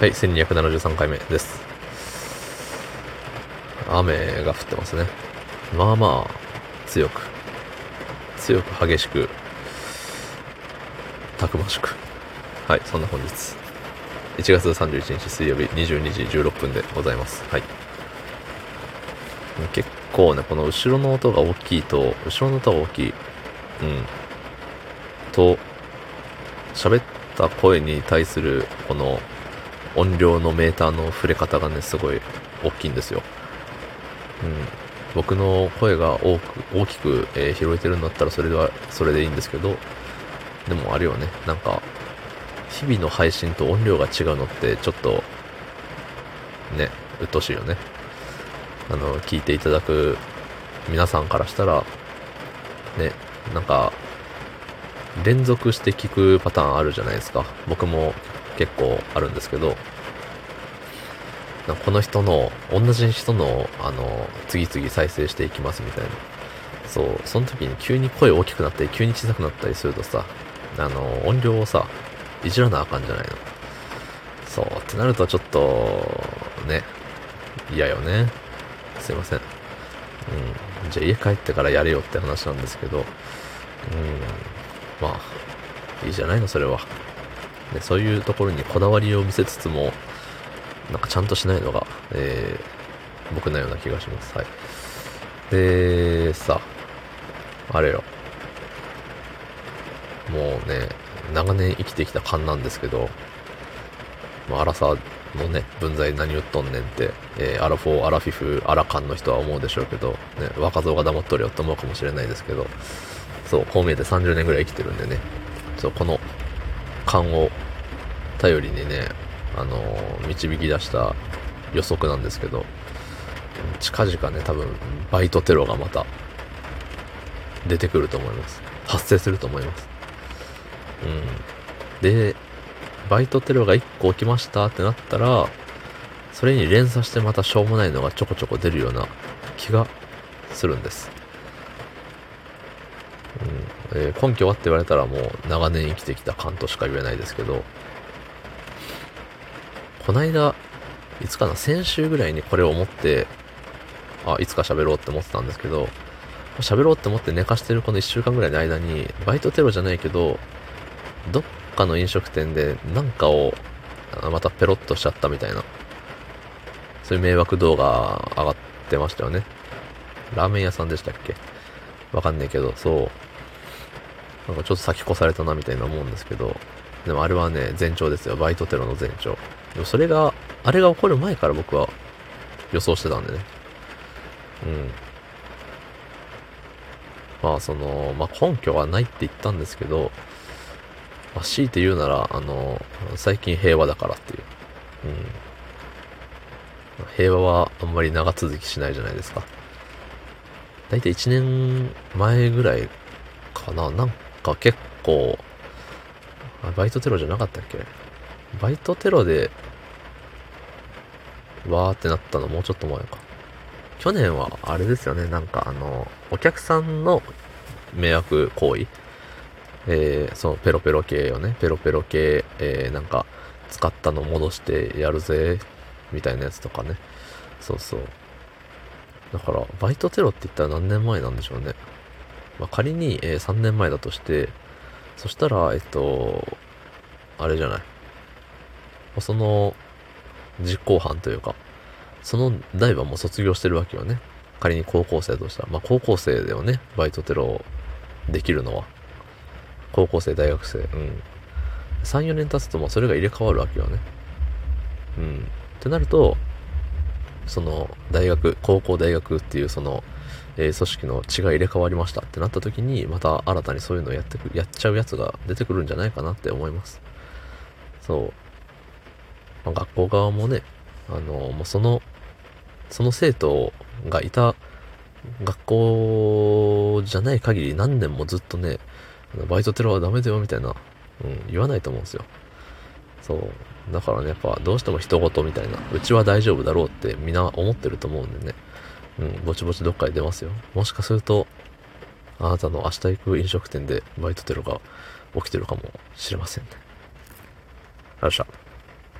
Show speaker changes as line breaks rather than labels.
はい、1273回目です。雨が降ってますね。まあまあ、強く、強く激しく、たくましく。はい、そんな本日。1月31日水曜日22時16分でございます。はい。結構ね、この後ろの音が大きいと、後ろの音が大きい。うん。と、喋った声に対する、この、音量のメーターの触れ方がね、すごい大きいんですよ。うん。僕の声が多く、大きく、えー、拾えてるんだったらそれでは、それでいいんですけど、でもあれよね、なんか、日々の配信と音量が違うのってちょっと、ね、鬱陶しいよね。あの、聞いていただく皆さんからしたら、ね、なんか、連続して聞くパターンあるじゃないですか。僕も結結構あるんですけど、この人の、同じ人の、あの、次々再生していきますみたいな。そう、その時に急に声大きくなったり、急に小さくなったりするとさ、あの、音量をさ、いじらなあかんじゃないの。そう、ってなるとちょっと、ね、嫌よね。すいません。うん。じゃあ家帰ってからやれよって話なんですけど、うん。まあ、いいじゃないの、それは。で、そういうところにこだわりを見せつつも、なんかちゃんとしないのが、えー、僕のような気がします。はい。で、さ、あれよ。もうね、長年生きてきた勘なんですけど、まあ、アラサーのね、分際何言っとんねんって、えー、アラフォー、アラフィフ、アラカンの人は思うでしょうけど、ね、若造が黙っとるよって思うかもしれないですけど、そう、こう見えて30年ぐらい生きてるんでね、そう、この勘を頼りにね、あのー、導き出した予測なんですけど、近々ね、多分、バイトテロがまた、出てくると思います。発生すると思います。うん。で、バイトテロが1個起きましたってなったら、それに連鎖してまたしょうもないのがちょこちょこ出るような気がするんです。えー、根拠はって言われたらもう長年生きてきた感としか言えないですけど、こないだ、いつかな、先週ぐらいにこれを思って、あ、いつか喋ろうって思ってたんですけど、喋ろうって思って寝かしてるこの1週間ぐらいの間に、バイトテロじゃないけど、どっかの飲食店でなんかをまたペロッとしちゃったみたいな、そういう迷惑動画上がってましたよね。ラーメン屋さんでしたっけ？わかんないけど、そう。なんかちょっと先越されたなみたいな思うんですけど、でもあれはね、前兆ですよ。バイトテロの前兆。でもそれが、あれが起こる前から僕は予想してたんでね。うん。まあその、まあ根拠はないって言ったんですけど、まあ、強いて言うなら、あの、最近平和だからっていう。うん。平和はあんまり長続きしないじゃないですか。だいたい1年前ぐらいかな。なんか結構、バイトテロじゃなかったっけ？バイトテロで、わーってなったのもうちょっと前か。去年はあれですよね。なんかあの、お客さんの迷惑行為？えー、そのペロペロ系をね、ペロペロ系、えー、なんか、使ったの戻してやるぜ、みたいなやつとかね。そうそう。だから、バイトテロって言ったら何年前なんでしょうね。まあ、仮に、えー、3年前だとして、そしたら、えっと、あれじゃない。その、実行犯というか、その代はもう卒業してるわけよね。仮に高校生としたら。まあ、高校生だよね。バイトテロできるのは。高校生、大学生。うん。3、4年経つともうそれが入れ替わるわけよね。うん。ってなると、その、大学、高校、大学っていうその、えー、組織の血が入れ替わりましたってなった時に、また新たにそういうのをやってく、やっちゃうやつが出てくるんじゃないかなって思います。そう。まあ、学校側もね、あの、もうその、その生徒がいた学校じゃない限り何年もずっとね、バイトテロはダメだよみたいな、うん、言わないと思うんですよ。そう。だからね、やっぱどうしても人事みたいな、うちは大丈夫だろうってみんな思ってると思うんでね。うん、ぼちぼちどっかで出ますよ。もしかすると、あなたの明日行く飲食店でバイトテロが起きてるかもしれませんね。よっしゃ。